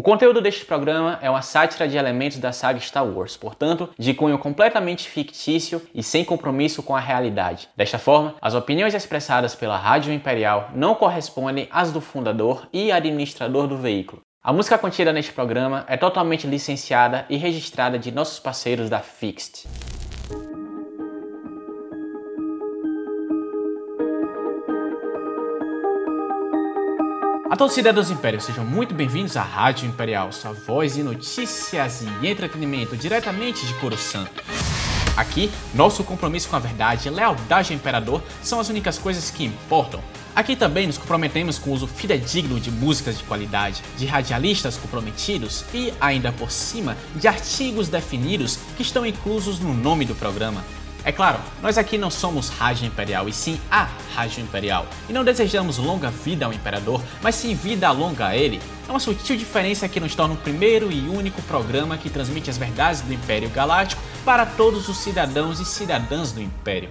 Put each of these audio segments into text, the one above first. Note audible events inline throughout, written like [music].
O conteúdo deste programa é uma sátira de elementos da saga Star Wars, portanto, de cunho completamente fictício e sem compromisso com a realidade. Desta forma, as opiniões expressadas pela Rádio Imperial não correspondem às do fundador e administrador do veículo. A música contida neste programa é totalmente licenciada e registrada de nossos parceiros da Fixed. A todos os cidadãos do Império, sejam muito bem-vindos à Rádio Imperial, sua voz de notícias e entretenimento diretamente de Coruscant. Aqui, nosso compromisso com a verdade e lealdade ao Imperador são as únicas coisas que importam. Aqui também nos comprometemos com o uso fidedigno de músicas de qualidade, de radialistas comprometidos e, ainda por cima, de artigos definidos que estão inclusos no nome do programa. É claro, nós aqui não somos Rádio Imperial, e sim a Rádio Imperial. E não desejamos longa vida ao Imperador, mas sim vida longa a ele. É uma sutil diferença que nos torna o primeiro e único programa que transmite as verdades do Império Galáctico para todos os cidadãos e cidadãs do Império.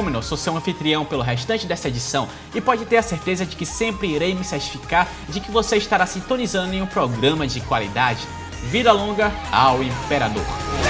Comenor, sou seu anfitrião pelo restante dessa edição e pode ter a certeza de que sempre irei me certificar de que você estará sintonizando em um programa de qualidade. Vida longa ao Imperador!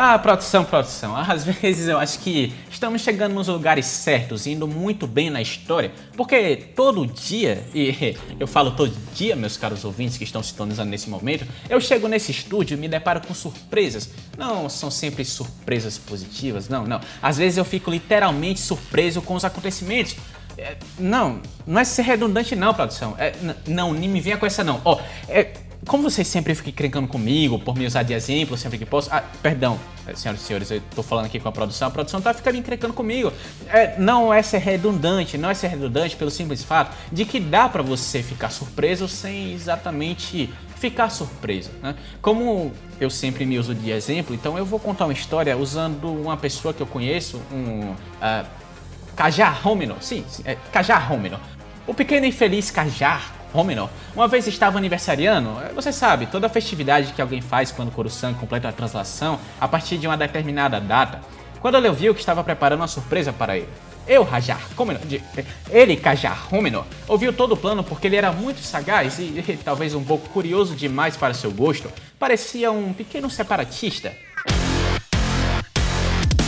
Ah, produção, produção. [laughs] Às vezes eu acho que estamos chegando nos lugares certos, indo muito bem na história, porque todo dia, e [laughs] eu falo todo dia, meus caros ouvintes que estão sintonizando nesse momento, eu chego nesse estúdio e me deparo com surpresas. Não são sempre surpresas positivas, não, não. Às vezes eu fico literalmente surpreso com os acontecimentos. É, não, não é ser redundante não, produção. É, não, nem me venha com essa não. Ó, oh, é como vocês sempre ficam encrencando comigo por me usar de exemplo sempre que posso. Ah, perdão, eh, senhoras e senhores, eu tô falando aqui com a produção. A produção tá ficando encrencando comigo. É, não é ser redundante, não é ser redundante pelo simples fato de que dá para você ficar surpreso sem exatamente ficar surpreso. Né? Como eu sempre me uso de exemplo, então eu vou contar uma história usando uma pessoa que eu conheço, um uh, Kajar Homino. Sim, sim é, Kajar Homino. O pequeno e feliz Kajar Homino, uma vez estava aniversariando, é, você sabe, toda festividade que alguém faz quando Coruscant completa a translação a partir de uma determinada data. Quando ele ouviu que estava preparando uma surpresa para ele. Eu, Rajar Homino, ele, Kajar Homino, ouviu todo o plano porque ele era muito sagaz [laughs] e talvez um pouco curioso demais para seu gosto. Parecia um pequeno separatista.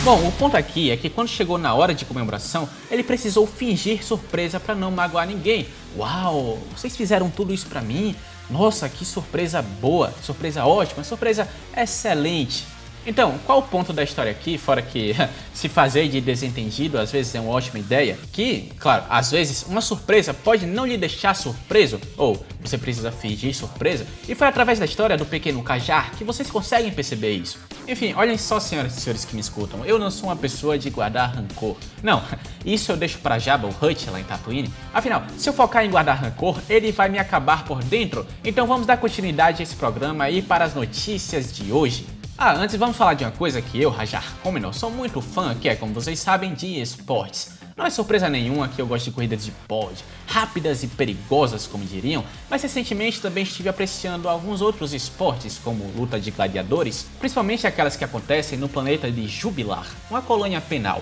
Bom, o ponto aqui é que quando chegou na hora de comemoração, ele precisou fingir surpresa para não magoar ninguém. Uau, vocês fizeram tudo isso para mim? Nossa, que surpresa boa, surpresa ótima, surpresa excelente. Então, qual o ponto da história aqui, fora que [laughs] se fazer de desentendido às vezes é uma ótima ideia? Que, claro, às vezes uma surpresa pode não lhe deixar surpreso, ou você precisa fingir surpresa, e foi através da história do pequeno Kajar que vocês conseguem perceber isso. Enfim, olhem só, senhoras e senhores que me escutam, eu não sou uma pessoa de guardar rancor. Não, isso eu deixo para Jabba o Hutt lá em Tatooine. Afinal, se eu focar em guardar rancor, ele vai me acabar por dentro. Então vamos dar continuidade a esse programa e para as notícias de hoje. Ah, antes vamos falar de uma coisa que eu, Rajar Comenor, sou muito fã, que é, como vocês sabem, de esportes. Não é surpresa nenhuma que eu gosto de corridas de pod, rápidas e perigosas, como diriam, mas recentemente também estive apreciando alguns outros esportes, como luta de gladiadores, principalmente aquelas que acontecem no planeta de Jubilar, uma colônia penal.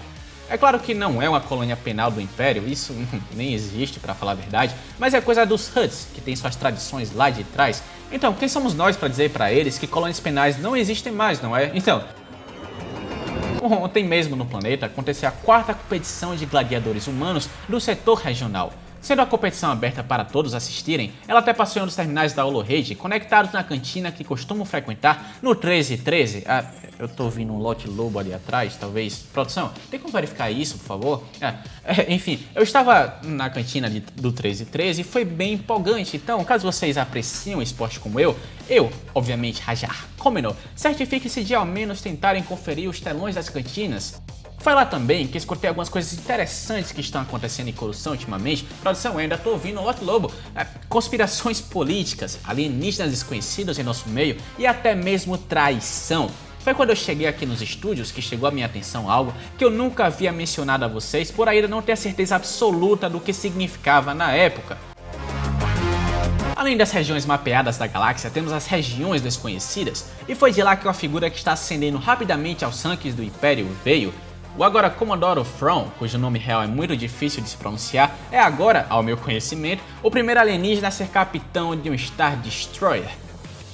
É claro que não é uma colônia penal do Império, isso [laughs] nem existe para falar a verdade, mas é coisa dos Huts, que tem suas tradições lá de trás. Então, quem somos nós para dizer para eles que colônias penais não existem mais, não é? Então, ontem mesmo no planeta aconteceu a quarta competição de gladiadores humanos do setor regional. Sendo a competição aberta para todos assistirem, ela até passou dos terminais da Holorade, conectados na cantina que costumo frequentar no 1313. Ah, eu tô ouvindo um lote lobo ali atrás, talvez. Produção, tem como verificar isso, por favor? Ah, é, enfim, eu estava na cantina de, do 1313 e foi bem empolgante. Então, caso vocês apreciam esporte como eu, eu, obviamente, Rajar Comeno, certifique-se de ao menos tentarem conferir os telões das cantinas foi lá também que escutei algumas coisas interessantes que estão acontecendo em corrupção ultimamente. Produção, ainda tô ouvindo o Lote Lobo. É, conspirações políticas, alienígenas desconhecidos em nosso meio e até mesmo traição. Foi quando eu cheguei aqui nos estúdios que chegou à minha atenção algo que eu nunca havia mencionado a vocês por ainda não ter a certeza absoluta do que significava na época. Além das regiões mapeadas da galáxia, temos as regiões desconhecidas, e foi de lá que uma figura que está ascendendo rapidamente aos rankings do Império veio, o agora Commodore From, cujo nome real é muito difícil de se pronunciar, é agora, ao meu conhecimento, o primeiro alienígena a ser capitão de um Star Destroyer.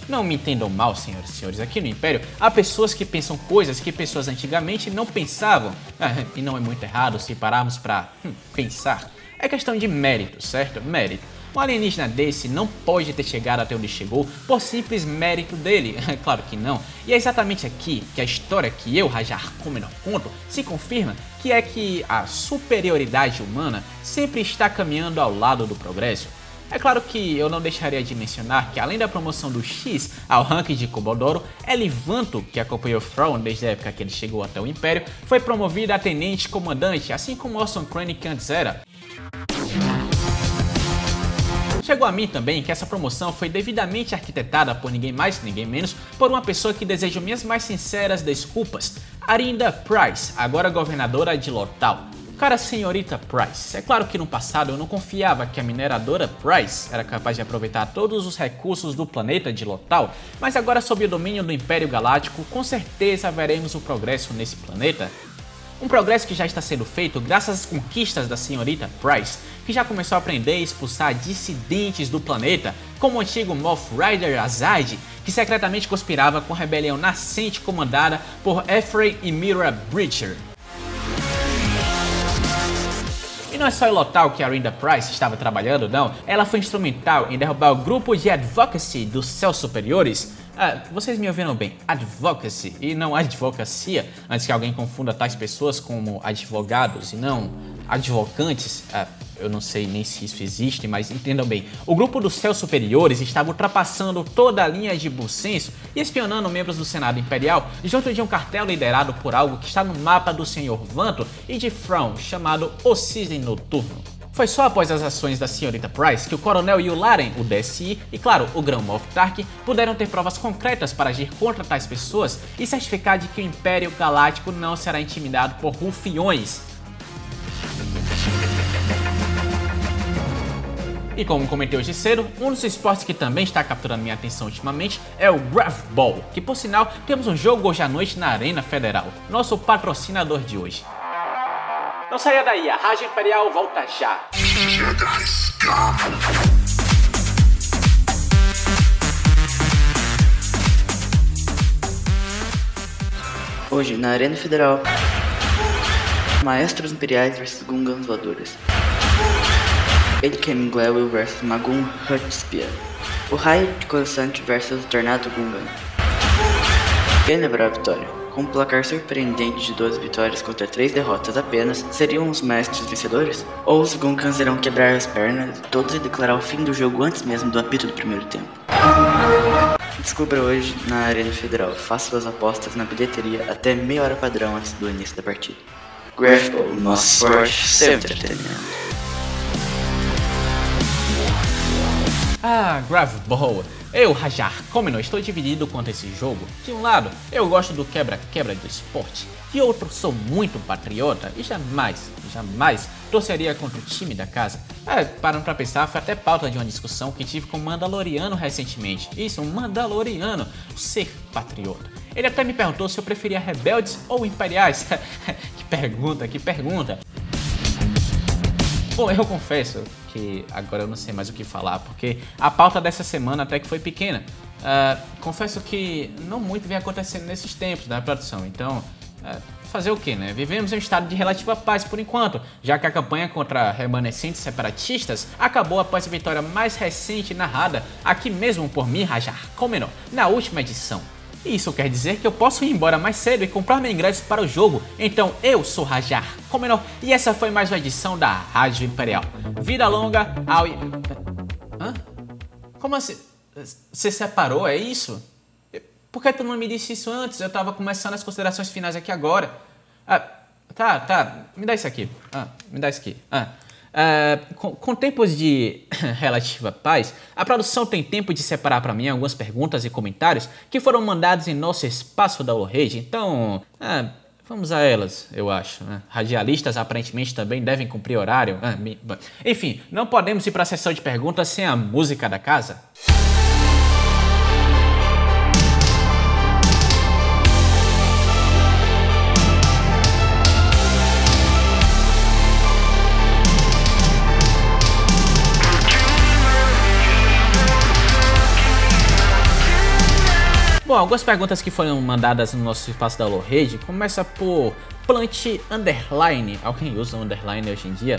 Não me entendam mal, senhoras e senhores, aqui no Império há pessoas que pensam coisas que pessoas antigamente não pensavam. Ah, e não é muito errado se pararmos para hum, pensar. É questão de mérito, certo? Mérito. Um alienígena desse não pode ter chegado até onde chegou por simples mérito dele. [laughs] claro que não. E é exatamente aqui que a história que eu, Rajar Comenor, conto se confirma que é que a superioridade humana sempre está caminhando ao lado do progresso. É claro que eu não deixaria de mencionar que além da promoção do X ao ranking de Comodoro, Elivanto, que acompanhou Thrawn desde a época que ele chegou até o Império, foi promovida a tenente comandante, assim como Orson Krennic antes era. Chegou a mim também que essa promoção foi devidamente arquitetada por ninguém mais, ninguém menos, por uma pessoa que desejo minhas mais sinceras desculpas, Arinda Price, agora governadora de Lotal. Cara, senhorita Price, é claro que no passado eu não confiava que a mineradora Price era capaz de aproveitar todos os recursos do planeta de Lotal, mas agora sob o domínio do Império Galáctico, com certeza veremos o progresso nesse planeta. Um progresso que já está sendo feito graças às conquistas da senhorita Price, que já começou a aprender a expulsar dissidentes do planeta, como o antigo Moth Rider Azad, que secretamente conspirava com a rebelião nascente comandada por Ephraim e Mira Breacher. E não é só em Lotal que a Rinda Price estava trabalhando, não. Ela foi instrumental em derrubar o grupo de advocacy dos céus superiores, ah, vocês me ouviram bem, advocacy e não advocacia, antes que alguém confunda tais pessoas como advogados e não advocantes. Ah, eu não sei nem se isso existe, mas entendam bem. O grupo dos céus superiores estava ultrapassando toda a linha de bom senso e espionando membros do Senado Imperial junto de um cartel liderado por algo que está no mapa do Senhor Vanto e de Frown, chamado O Cisne Noturno. Foi só após as ações da senhorita Price que o coronel Yularen, o DSI e, claro, o Grão Moff Tark puderam ter provas concretas para agir contra tais pessoas e certificar de que o Império Galáctico não será intimidado por rufiões. E como comentei hoje cedo, um dos esportes que também está capturando minha atenção ultimamente é o Ball, que por sinal temos um jogo hoje à noite na Arena Federal, nosso patrocinador de hoje. Não saia daí, a Rádio Imperial volta já. Hoje na Arena Federal, Maestros Imperiais vs Gungans Voadores. Edkem Glewell vs Magun Hutspia. O Raio de Coruscant vs Tornado Gungan. Quem levará a vitória? Com um placar surpreendente de 12 vitórias contra 3 derrotas apenas, seriam os mestres vencedores? Ou os Gunkans irão quebrar as pernas todos e declarar o fim do jogo antes mesmo do apito do primeiro tempo? Descubra hoje na Arena Federal. Faça suas apostas na bilheteria até meia hora padrão antes do início da partida. Graphical, nosso esporte sempre entretenimento. Ah, Ball. Eu, Rajar, como não estou dividido quanto a esse jogo. De um lado, eu gosto do quebra-quebra do esporte. De outro, sou muito patriota e jamais, jamais torceria contra o time da casa. É, parando pra pensar, foi até pauta de uma discussão que tive com um Mandaloriano recentemente. Isso, um Mandaloriano, ser patriota. Ele até me perguntou se eu preferia rebeldes ou imperiais. [laughs] que pergunta, que pergunta. Bom, eu confesso que agora eu não sei mais o que falar, porque a pauta dessa semana até que foi pequena. Uh, confesso que não muito vem acontecendo nesses tempos da produção, então uh, fazer o que, né? Vivemos em um estado de relativa paz por enquanto, já que a campanha contra remanescentes separatistas acabou após a vitória mais recente narrada aqui mesmo por Mirajar Komeno na última edição. Isso quer dizer que eu posso ir embora mais cedo e comprar meu ingresso para o jogo. Então eu sou Rajar Comenor e essa foi mais uma edição da Rádio Imperial. Vida longa ao. Hã? Como assim? Você separou? É isso? Por que tu não me disse isso antes? Eu tava começando as considerações finais aqui agora. Ah, tá, tá. Me dá isso aqui. Ah, me dá isso aqui. Ah. Uh, com, com, tempos de [coughs] relativa paz, a produção tem tempo de separar para mim algumas perguntas e comentários que foram mandados em nosso espaço da Rede. Então, uh, vamos a elas, eu acho. Né? Radialistas aparentemente também devem cumprir horário. Uh, enfim, não podemos ir para a sessão de perguntas sem a música da casa. Bom, algumas perguntas que foram mandadas no nosso espaço da Rede começa por Plant Underline. Alguém usa Underline hoje em dia?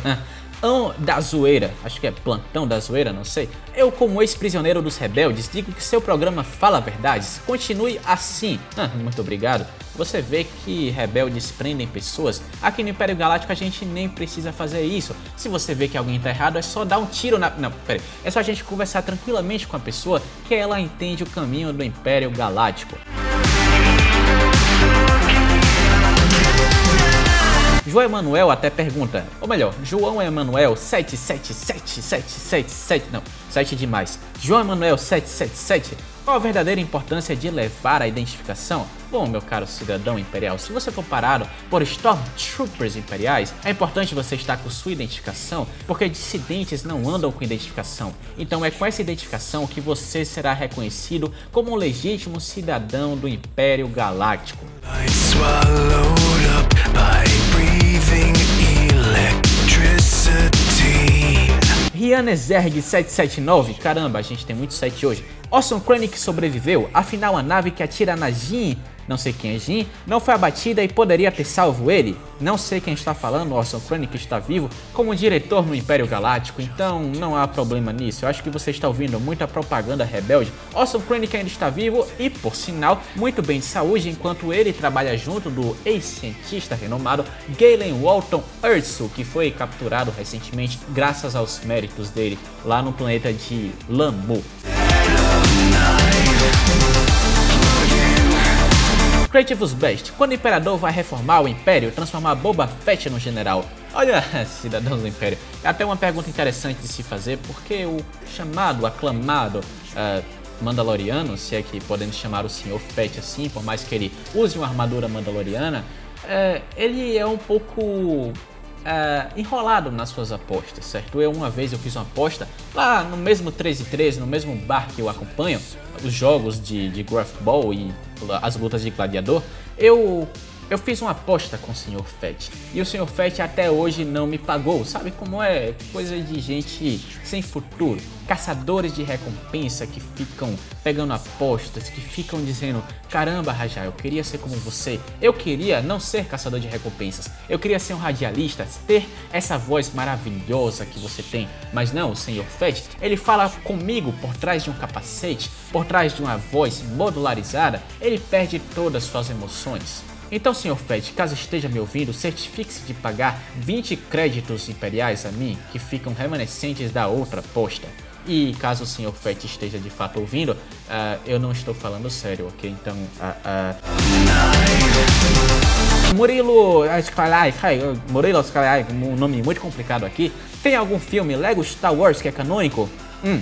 Ah, Ão da Zoeira, acho que é Plantão da Zoeira, não sei. Eu, como ex-prisioneiro dos rebeldes, digo que seu programa fala verdades. Continue assim. Ah, muito obrigado. Você vê que rebeldes prendem pessoas. Aqui no Império Galáctico a gente nem precisa fazer isso. Se você vê que alguém tá errado, é só dar um tiro na. Não, peraí. É só a gente conversar tranquilamente com a pessoa que ela entende o caminho do Império Galáctico. João Emanuel até pergunta, ou melhor, João Emanuel 777777, não, 7 demais. João Emanuel 777, qual a verdadeira importância de levar a identificação? Bom, meu caro cidadão imperial, se você for parado por Stormtroopers imperiais, é importante você estar com sua identificação, porque dissidentes não andam com identificação. Então é com essa identificação que você será reconhecido como um legítimo cidadão do Império Galáctico. Rihanna Zerg 779, caramba, a gente tem muito site hoje. Orson Krennic sobreviveu, afinal a nave que atira na Jin, não sei quem é Jin, não foi abatida e poderia ter salvo ele. Não sei quem está falando, Orson Krennic está vivo como diretor no Império Galáctico, então não há problema nisso. Eu acho que você está ouvindo muita propaganda rebelde. Orson Krennic ainda está vivo e, por sinal, muito bem de saúde, enquanto ele trabalha junto do ex-cientista renomado Galen Walton Urso, que foi capturado recentemente graças aos méritos dele lá no planeta de Lamu. Creativus Best, quando o Imperador vai reformar o Império, transformar Boba Fett no general. Olha, [laughs] cidadãos do Império, é até uma pergunta interessante de se fazer, porque o chamado, aclamado uh, Mandaloriano, se é que podemos chamar o Sr. Fett assim, por mais que ele use uma armadura mandaloriana, uh, ele é um pouco Uh, enrolado nas suas apostas, certo? Eu uma vez eu fiz uma aposta lá no mesmo 13 e 13, no mesmo bar que eu acompanho, os jogos de, de Ball e as lutas de gladiador, eu eu fiz uma aposta com o Sr. Fett e o Sr. Fett até hoje não me pagou. Sabe como é? Coisa de gente sem futuro. Caçadores de recompensa que ficam pegando apostas, que ficam dizendo: Caramba, Rajá, eu queria ser como você. Eu queria não ser caçador de recompensas. Eu queria ser um radialista, ter essa voz maravilhosa que você tem. Mas não, o Sr. Fett, ele fala comigo por trás de um capacete, por trás de uma voz modularizada. Ele perde todas as suas emoções. Então, Sr. Fed, caso esteja me ouvindo, certifique-se de pagar 20 créditos imperiais a mim, que ficam remanescentes da outra posta. E caso o Sr. Fett esteja de fato ouvindo, uh, eu não estou falando sério, ok? Então, uh, uh... Murilo Skyline, Murilo Skyline, um nome muito complicado aqui. Tem algum filme Lego Star Wars que é canônico? Hum,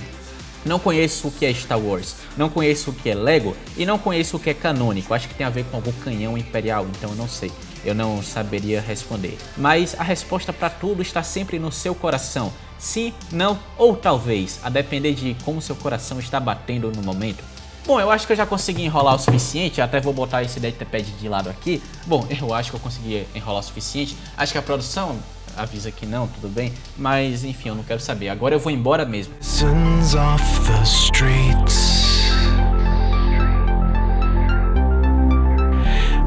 não conheço o que é Star Wars, não conheço o que é Lego e não conheço o que é canônico. Acho que tem a ver com algum canhão imperial, então eu não sei. Eu não saberia responder. Mas a resposta para tudo está sempre no seu coração. Sim, não ou talvez, a depender de como seu coração está batendo no momento. Bom, eu acho que eu já consegui enrolar o suficiente, até vou botar esse datapad de lado aqui. Bom, [laughs] eu acho que eu consegui enrolar o suficiente. Acho que a produção avisa que não, tudo bem. Mas enfim, eu não quero saber. Agora eu vou embora mesmo.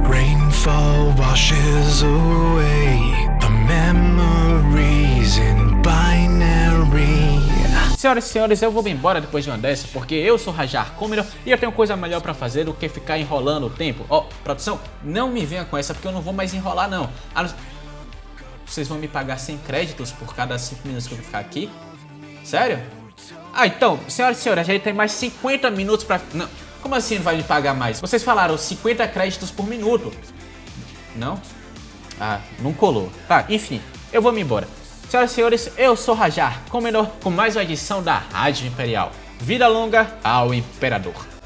Rainfall washes away the memories Senhoras e senhores, eu vou me embora depois de uma dessa, porque eu sou Rajar Cominor e eu tenho coisa melhor para fazer do que ficar enrolando o tempo. Ó, oh, produção, não me venha com essa porque eu não vou mais enrolar não vocês vão me pagar 100 créditos por cada 5 minutos que eu ficar aqui? Sério? Ah, então, senhoras e senhores, a gente tem mais 50 minutos pra... Não, como assim não vai me pagar mais? Vocês falaram 50 créditos por minuto. Não? Ah, não colou. Tá, enfim, eu vou me embora. Senhoras e senhores, eu sou Rajar Comenor com mais uma edição da Rádio Imperial. Vida longa ao Imperador.